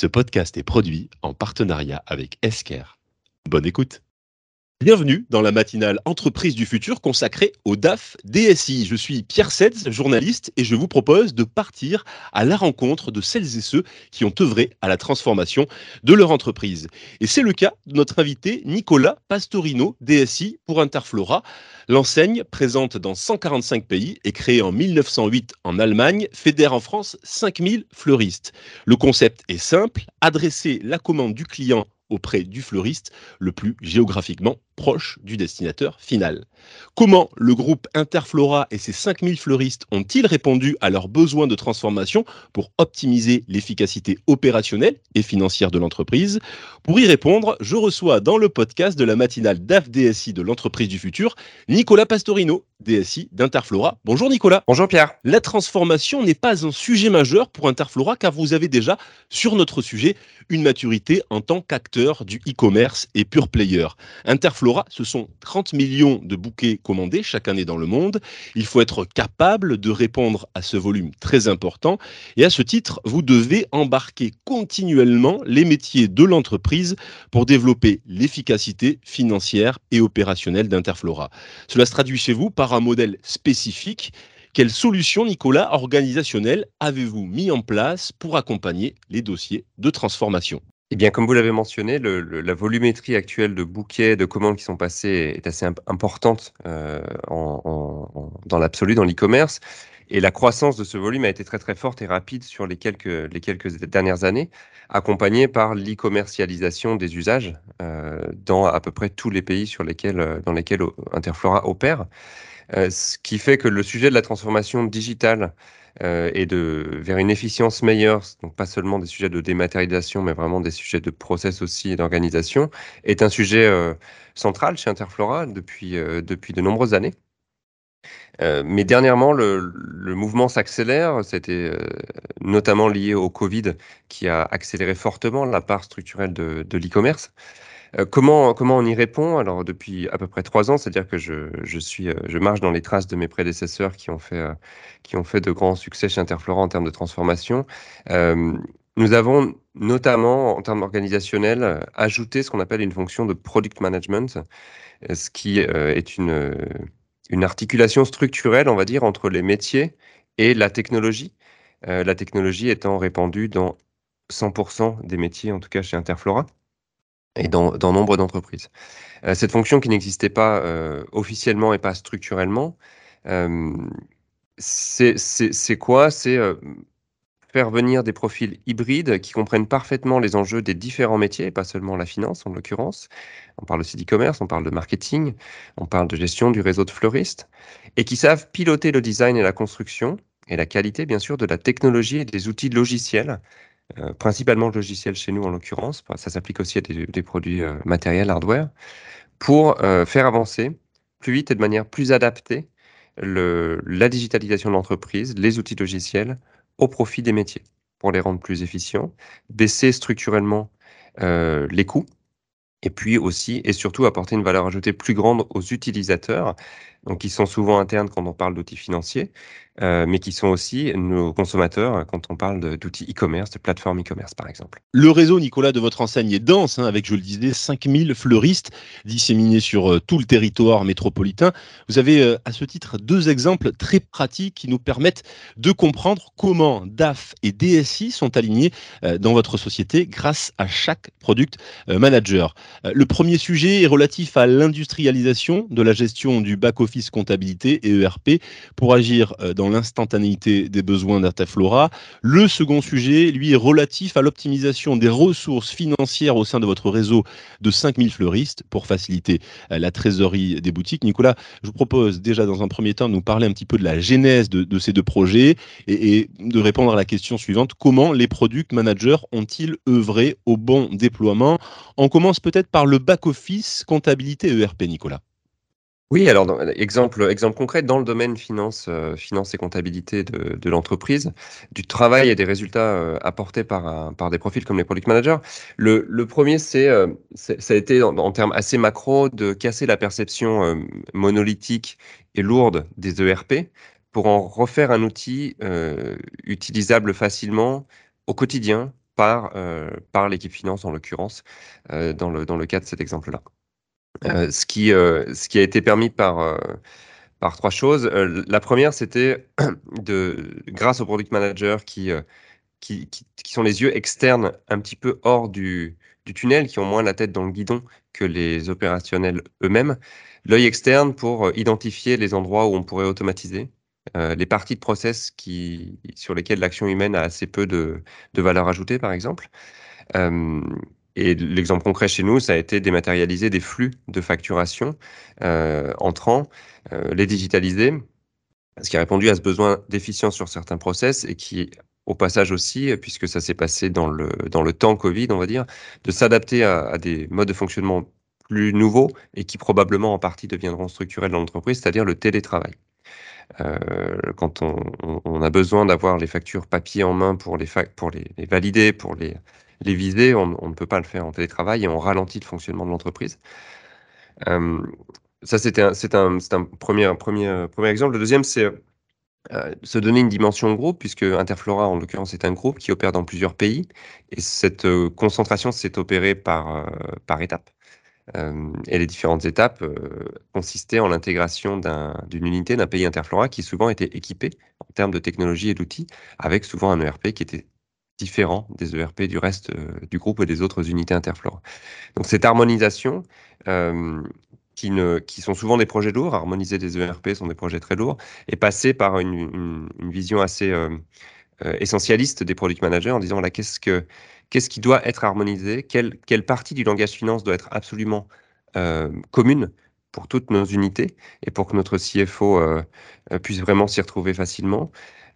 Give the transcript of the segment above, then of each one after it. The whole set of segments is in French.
Ce podcast est produit en partenariat avec Esker. Bonne écoute. Bienvenue dans la matinale Entreprise du futur consacrée au DAF DSI. Je suis Pierre Setz, journaliste, et je vous propose de partir à la rencontre de celles et ceux qui ont œuvré à la transformation de leur entreprise. Et c'est le cas de notre invité Nicolas Pastorino, DSI pour Interflora. L'enseigne, présente dans 145 pays et créée en 1908 en Allemagne, fédère en France 5000 fleuristes. Le concept est simple, adresser la commande du client auprès du fleuriste le plus géographiquement proche du destinateur final. Comment le groupe Interflora et ses 5000 fleuristes ont-ils répondu à leurs besoins de transformation pour optimiser l'efficacité opérationnelle et financière de l'entreprise? Pour y répondre, je reçois dans le podcast de la matinale DAF DSI de l'entreprise du futur, Nicolas Pastorino, DSI d'Interflora. Bonjour Nicolas. Bonjour Pierre. La transformation n'est pas un sujet majeur pour Interflora car vous avez déjà sur notre sujet une maturité en tant qu'acteur du e-commerce et pure player. Interflora ce sont 30 millions de bouquets commandés chaque année dans le monde. Il faut être capable de répondre à ce volume très important. Et à ce titre, vous devez embarquer continuellement les métiers de l'entreprise pour développer l'efficacité financière et opérationnelle d'Interflora. Cela se traduit chez vous par un modèle spécifique quelle solution, Nicolas, organisationnelle avez-vous mis en place pour accompagner les dossiers de transformation? Eh bien, comme vous l'avez mentionné, la volumétrie actuelle de bouquets, de commandes qui sont passées est assez importante euh, dans l'absolu, dans l'e-commerce. Et la croissance de ce volume a été très très forte et rapide sur les quelques, les quelques dernières années, accompagnée par l'e-commercialisation des usages euh, dans à peu près tous les pays sur lesquels, dans lesquels Interflora opère. Euh, ce qui fait que le sujet de la transformation digitale euh, et de, vers une efficience meilleure, donc pas seulement des sujets de dématérialisation, mais vraiment des sujets de process aussi et d'organisation, est un sujet euh, central chez Interflora depuis, euh, depuis de nombreuses années. Mais dernièrement, le, mouvement s'accélère. C'était notamment lié au Covid qui a accéléré fortement la part structurelle de, l'e-commerce. Euh, comment, comment on y répond? Alors, depuis à peu près trois ans, c'est-à-dire que je, je, euh, marche dans les traces de mes prédécesseurs qui ont fait, euh, qui ont fait de grands succès chez Interflora en termes de transformation. nous avons notamment, en termes organisationnels, ajouté ce qu'on appelle une fonction de product management, ce qui est une, une articulation structurelle, on va dire, entre les métiers et la technologie. la technologie étant répandue dans 100% des métiers, en tout cas chez Interflora et dans, dans nombre d'entreprises. Euh, cette fonction qui n'existait pas euh, officiellement et pas structurellement, euh, c'est quoi? C'est faire venir des profils hybrides qui comprennent parfaitement les enjeux des différents métiers, pas seulement la finance en l'occurrence. On parle aussi d'e-commerce, on parle de marketing, on parle de gestion du réseau de fleuristes, et qui savent piloter le design et la construction, et la qualité bien sûr de la technologie et des outils logiciels euh, principalement logiciel chez nous en l'occurrence, ça s'applique aussi à des, produits euh, matériels, hardware, pour euh, faire avancer plus vite et de manière plus adaptée la digitalisation de l'entreprise, les outils logiciels au profit des métiers, pour les rendre plus efficients, baisser structurellement les coûts, et puis aussi et surtout apporter une valeur ajoutée plus grande aux utilisateurs, donc qui sont souvent internes quand on parle d'outils financiers, euh, mais qui sont aussi nos consommateurs quand on parle d'outils e-commerce, de plateformes e-commerce par exemple. Le réseau, Nicolas, de votre enseigne est dense, hein, avec, je le disais, 5000 fleuristes disséminés sur euh, tout le territoire métropolitain. Vous avez euh, à ce titre deux exemples très pratiques qui nous permettent de comprendre comment DAF et DSI sont alignés dans votre société grâce à chaque product manager. le premier sujet est relatif à l'industrialisation de la gestion du back-office comptabilité et ERP pour agir dans l'instantanéité des besoins d'Artaflora. Le second sujet, lui, est relatif à l'optimisation des ressources financières au sein de votre réseau de 5000 fleuristes pour faciliter euh, la trésorerie des boutiques. Nicolas, je vous propose déjà dans un premier temps de nous parler un petit peu de la genèse de, ces deux projets et, et, de répondre à la question suivante. Comment les product managers ont-ils œuvré au bon déploiement? On commence peut-être par le back-office comptabilité ERP, Nicolas. Oui, alors exemple, exemple concret, dans le domaine finance, euh, finance et comptabilité de, de l'entreprise, du travail et des résultats euh, apportés par, par des profils comme les product managers. Le, le premier, c'est, euh, ça a été en, termes assez macro de casser la perception monolithique et lourde des ERP pour en refaire un outil utilisable facilement au quotidien par, par l'équipe finance en l'occurrence, dans, le, dans le cas de cet exemple-là. Ce, qui, ce qui a été permis par par trois choses. la première, c'était de, grâce au product manager qui, qui, qui, sont les yeux externes un petit peu hors du, du, tunnel, qui ont moins la tête dans le guidon que les opérationnels eux-mêmes, l'œil externe pour identifier les endroits où on pourrait automatiser, euh, les parties de process qui, sur lesquelles l'action humaine a assez peu de, de valeur ajoutée, par exemple. Et l'exemple concret chez nous, ça a été dématérialiser des flux de facturation euh, entrants, euh, les digitaliser, ce qui a répondu à ce besoin d'efficience sur certains process et qui au passage aussi, puisque ça s'est passé dans le, dans le temps Covid, on va dire, de s'adapter à, des modes de fonctionnement plus nouveaux et qui probablement en partie deviendront structurels dans l'entreprise, c'est-à-dire le télétravail. Euh, quand on, on, a besoin d'avoir les factures papier en main pour les, pour les, valider, pour les, les viser, on, ne peut pas le faire en télétravail et on ralentit le fonctionnement de l'entreprise. Euh, ça, c'était un, un, premier, exemple. Le deuxième, c'est euh, se donner une dimension groupe, puisque Interflora, en l'occurrence, est un groupe qui opère dans plusieurs pays. Et cette euh, concentration s'est opérée par, euh, par étapes. et les différentes étapes consistaient en l'intégration d'une unité d'un pays Interflora qui souvent était équipé en termes de technologie et d'outils, avec souvent un ERP qui était différent des ERP du reste du groupe et des autres unités Interflora. Donc cette harmonisation qui, ne, qui sont souvent des projets lourds. Harmoniser des ERP sont des projets très lourds. Et passer par une, vision assez euh, euh, essentialiste des product managers en disant voilà, qu'est-ce, que, qu'est-ce qui doit être harmonisé? Quelle, quelle partie du langage finance doit être absolument euh, commune pour toutes nos unités et pour que notre CFO puisse vraiment s'y retrouver facilement?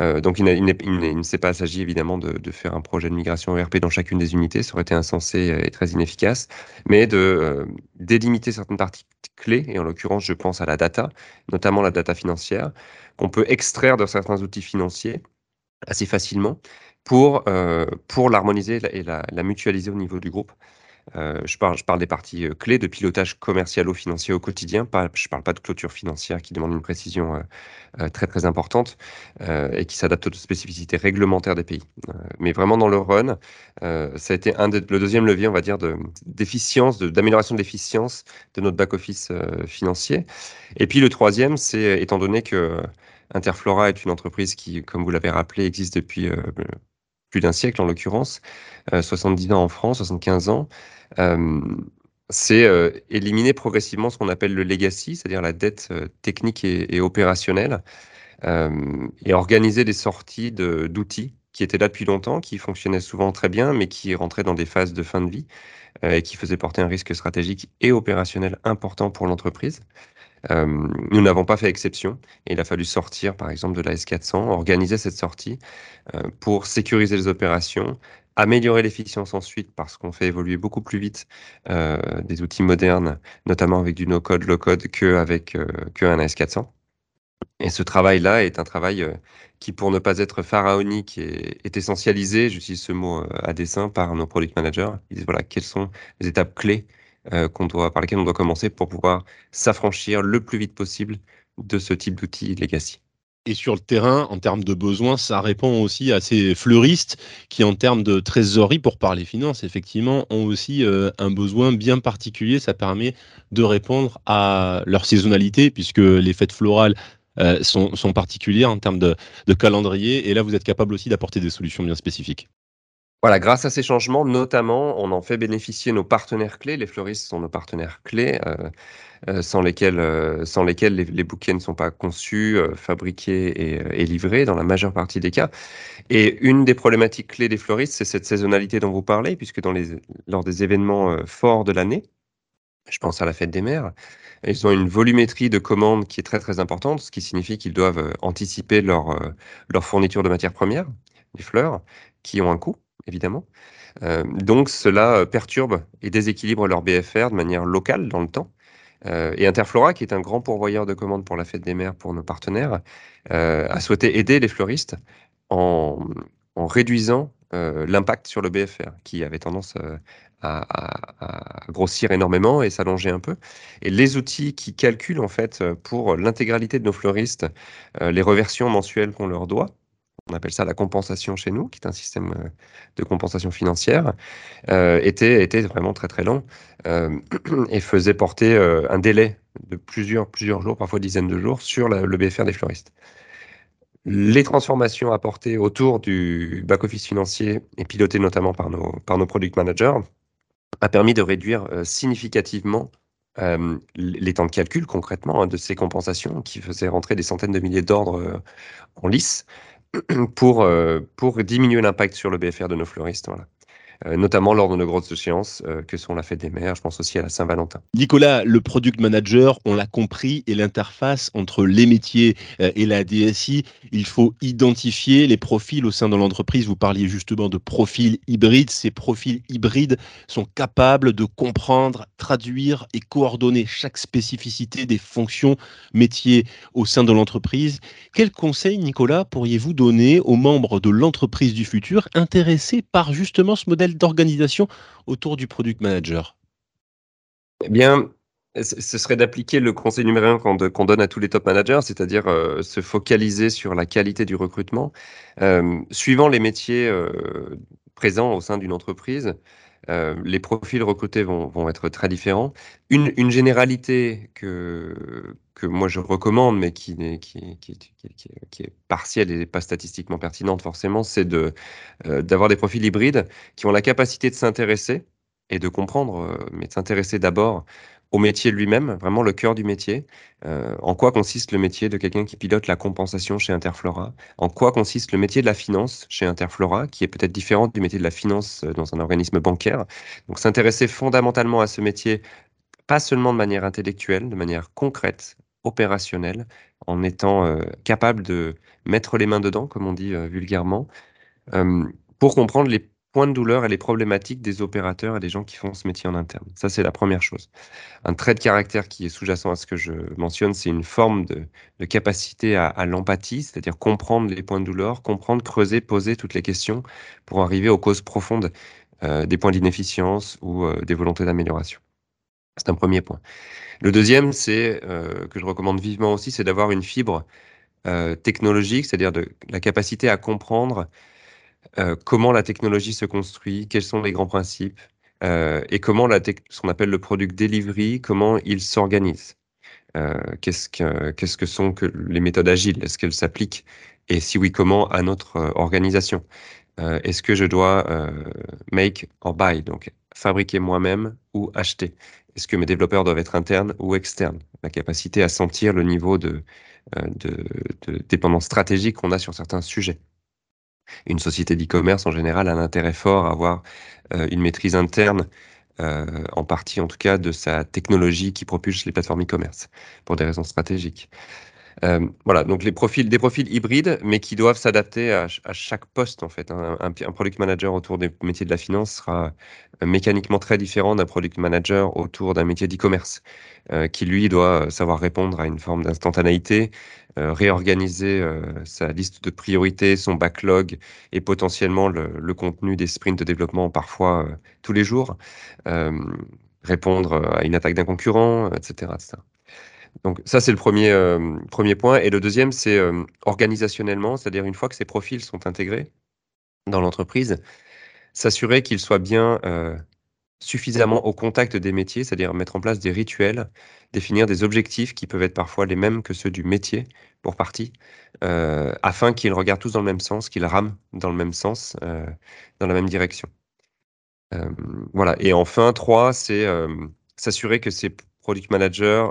Euh, donc, il, ne s'est pas agi évidemment de, faire un projet de migration ERP dans chacune des unités, ça aurait été insensé et très inefficace, mais de euh, délimiter certaines parties clés, et en l'occurrence, je pense à la data, notamment la data financière, qu'on peut extraire de certains outils financiers assez facilement pour, euh, pour l'harmoniser et la mutualiser au niveau du groupe. Euh, je, parle, des parties euh, clés de pilotage commercial ou financier au quotidien. Je ne parle pas de clôture financière qui demande une précision euh, très très importante et qui s'adapte aux spécificités réglementaires des pays. mais vraiment dans le run, ça a été le deuxième levier, on va dire, d'efficience, d'amélioration de l'efficience de notre back-office financier. Et puis le troisième, c'est étant donné que Interflora est une entreprise qui, comme vous l'avez rappelé, existe depuis plus d'un siècle en l'occurrence, 70 ans en France, 75 ans, euh, c'est euh, éliminer progressivement ce qu'on appelle le legacy, c'est-à-dire la dette euh, technique et, opérationnelle, et organiser des sorties d'outils qui étaient là depuis longtemps, qui fonctionnaient souvent très bien, mais qui rentraient dans des phases de fin de vie et qui faisaient porter un risque stratégique et opérationnel important pour l'entreprise. Nous n'avons pas fait exception il a fallu sortir, par exemple, de la S400, organiser cette sortie pour sécuriser les opérations, améliorer l'efficience ensuite parce qu'on fait évoluer beaucoup plus vite euh, des outils modernes, notamment avec du no-code, low-code, qu'avec euh, qu'un AS400. Et ce travail-là est un travail euh, qui, pour ne pas être pharaonique, est, est essentialisé, j'utilise ce mot euh, à dessein, par nos product managers. Ils disent voilà, quelles sont les étapes clés euh, doit, par lesquelles on doit commencer pour pouvoir s'affranchir le plus vite possible de ce type d'outils legacy. Et sur le terrain, en termes de besoins, ça répond aussi à ces fleuristes qui, en termes de trésorerie, pour parler finances, effectivement, ont aussi euh, un besoin bien particulier. Ça permet de répondre à leur saisonnalité, puisque les fêtes florales euh, sont, particulières en termes de calendrier. Et là, vous êtes capable aussi d'apporter des solutions bien spécifiques. Voilà, grâce à ces changements, notamment, on en fait bénéficier nos partenaires clés. Les fleuristes sont nos partenaires clés, euh, euh, sans lesquels, euh, sans lesquels les, bouquets ne sont pas conçus, fabriqués et, livrés dans la majeure partie des cas. Et une des problématiques clés des fleuristes, c'est cette saisonnalité dont vous parlez, puisque dans lors des événements forts de l'année, je pense à la fête des mères, ils ont une volumétrie de commandes qui est très très importante, ce qui signifie qu'ils doivent anticiper leur, leur fourniture de matières premières, les fleurs, qui ont un coût évidemment. Euh, donc cela euh, perturbe et déséquilibre leur BFR de manière locale dans le temps. Euh, et Interflora, qui est un grand pourvoyeur de commandes pour la fête des mers pour nos partenaires, a souhaité aider les fleuristes en, réduisant l'impact sur le BFR, qui avait tendance à, grossir énormément et s'allonger un peu. Et les outils qui calculent en fait pour l'intégralité de nos fleuristes les reversions mensuelles qu'on leur doit, on appelle ça la compensation chez nous, qui est un système euh, de compensation financière, euh, était, était vraiment très très long euh, et faisait porter un délai de plusieurs, plusieurs jours, parfois dizaines de jours, sur le BFR des fleuristes. Les transformations apportées autour du back-office financier et pilotées notamment par nos, par nos product managers a permis de réduire significativement les temps de calcul concrètement hein, de ces compensations qui faisaient rentrer des centaines de milliers d'ordres en lice pour, euh, pour diminuer l'impact sur le BFR de nos fleuristes. Voilà. Euh, notamment lors de nos grosses échéances euh, que sont la fête des mers, je pense aussi à la Saint-Valentin. Nicolas, le product manager, on l'a compris, est l'interface entre les métiers euh, et la DSI. Il faut identifier les profils au sein de l'entreprise. Vous parliez justement de profils hybrides. Ces profils hybrides sont capables de comprendre, traduire et coordonner chaque spécificité des fonctions métiers au sein de l'entreprise. Quel conseil, Nicolas, pourriez-vous donner aux membres de l'entreprise du futur intéressés par justement ce modèle d'organisation autour du product manager Eh bien, ce serait d'appliquer le conseil numéro un qu'on donne à tous les top managers, c'est-à-dire euh, se focaliser sur la qualité du recrutement. Euh, suivant les métiers euh, présents au sein d'une entreprise, les profils recrutés vont, être très différents. Une, généralité que, que moi je recommande, mais qui, qui, qui, est partielle et pas statistiquement pertinente forcément, c'est d'avoir des profils hybrides qui ont la capacité de s'intéresser et de comprendre, mais de s'intéresser d'abord au métier lui-même, vraiment le cœur du métier. Euh, en quoi consiste le métier de quelqu'un qui pilote la compensation chez Interflora? En quoi consiste le métier de la finance chez Interflora, qui est peut-être différent du métier de la finance euh, dans un organisme bancaire? Donc s'intéresser fondamentalement à ce métier, pas seulement de manière intellectuelle, de manière concrète, opérationnelle, en étant euh, capable de mettre les mains dedans, comme on dit vulgairement, pour comprendre les points de douleur et les problématiques des opérateurs et des gens qui font ce métier en interne. Ça, c'est la première chose. Un trait de caractère qui est sous-jacent à ce que je mentionne, c'est une forme de, capacité à, l'empathie, c'est-à-dire comprendre les points de douleur, comprendre, creuser, poser toutes les questions pour arriver aux causes profondes euh, des points d'inefficience ou euh, des volontés d'amélioration. C'est un premier point. Le deuxième, c'est euh, que je recommande vivement aussi, c'est d'avoir une fibre technologique, c'est-à-dire de la capacité à comprendre euh, comment la technologie se construit, quels sont les grands principes, euh, et comment la ce qu'on appelle le product delivery, comment il s'organise. Euh, qu'est-ce, que, qu'est-ce que sont que les méthodes agiles? Est-ce qu'elles s'appliquent? Et si oui, comment à notre organisation? Est-ce que je dois make or buy, donc fabriquer moi-même ou acheter? Est-ce que mes développeurs doivent être internes ou externes? La capacité à sentir le niveau de, dépendance stratégique qu'on a sur certains sujets. Une société d'e-commerce, en général, a un intérêt fort à avoir euh, une maîtrise interne, euh, en partie en tout cas, de sa technologie qui propulse les plateformes e-commerce, pour des raisons stratégiques. Euh, voilà, donc les profils, des profils hybrides, mais qui doivent s'adapter à, chaque poste en fait. Un, un, product manager autour des métiers de la finance sera mécaniquement très différent d'un product manager autour d'un métier d'e-commerce, qui lui doit savoir répondre à une forme d'instantanéité, euh, réorganiser euh, sa liste de priorités, son backlog et potentiellement le, contenu des sprints de développement parfois euh, tous les jours, répondre à une attaque d'un concurrent, etc., Donc ça, c'est le premier, premier point. Et le deuxième, c'est organisationnellement, c'est-à-dire une fois que ces profils sont intégrés dans l'entreprise, s'assurer qu'ils soient bien suffisamment au contact des métiers, c'est-à-dire mettre en place des rituels, définir des objectifs qui peuvent être parfois les mêmes que ceux du métier pour partie, euh, afin qu'ils regardent tous dans le même sens, qu'ils rament dans le même sens, euh, dans la même direction. Euh, voilà. Et enfin, trois, c'est s'assurer que ces product managers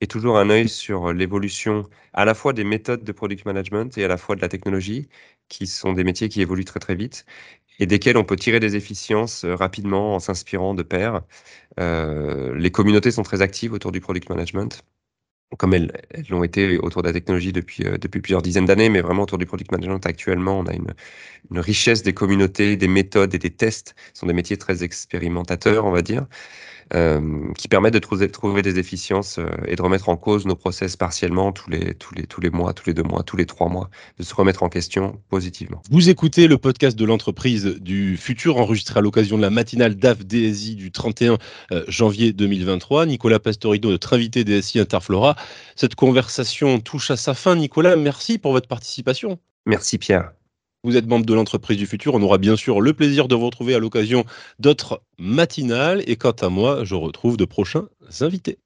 aient toujours un œil sur l'évolution à la fois des méthodes de product management et à la fois de la technologie, qui sont des métiers qui évoluent très très vite et desquels on peut tirer des efficiences euh, rapidement en s'inspirant de pairs. Euh, les communautés sont très actives autour du product management, comme elles l'ont été autour de la technologie depuis, euh, plusieurs dizaines d'années, mais vraiment autour du product management actuellement, on a une richesse des communautés, des méthodes et des tests. Ce sont des métiers très expérimentateurs, on va dire. Euh, qui permettent de trouver, trouver des efficiences euh, et de remettre en cause nos process partiellement tous les, tous, les, tous les mois, tous les deux mois, tous les trois mois, de se remettre en question positivement. Vous écoutez le podcast de l'entreprise du futur enregistré à l'occasion de la matinale DAF DSI du 31 euh, janvier 2023. Nicolas Pastorido, notre invité DSI Interflora. Cette conversation touche à sa fin. Nicolas, merci pour votre participation. Merci Pierre. Vous êtes membre de l'entreprise du futur. On aura bien sûr le plaisir de vous retrouver à l'occasion d'autres matinales. Et quant à moi, je retrouve de prochains invités.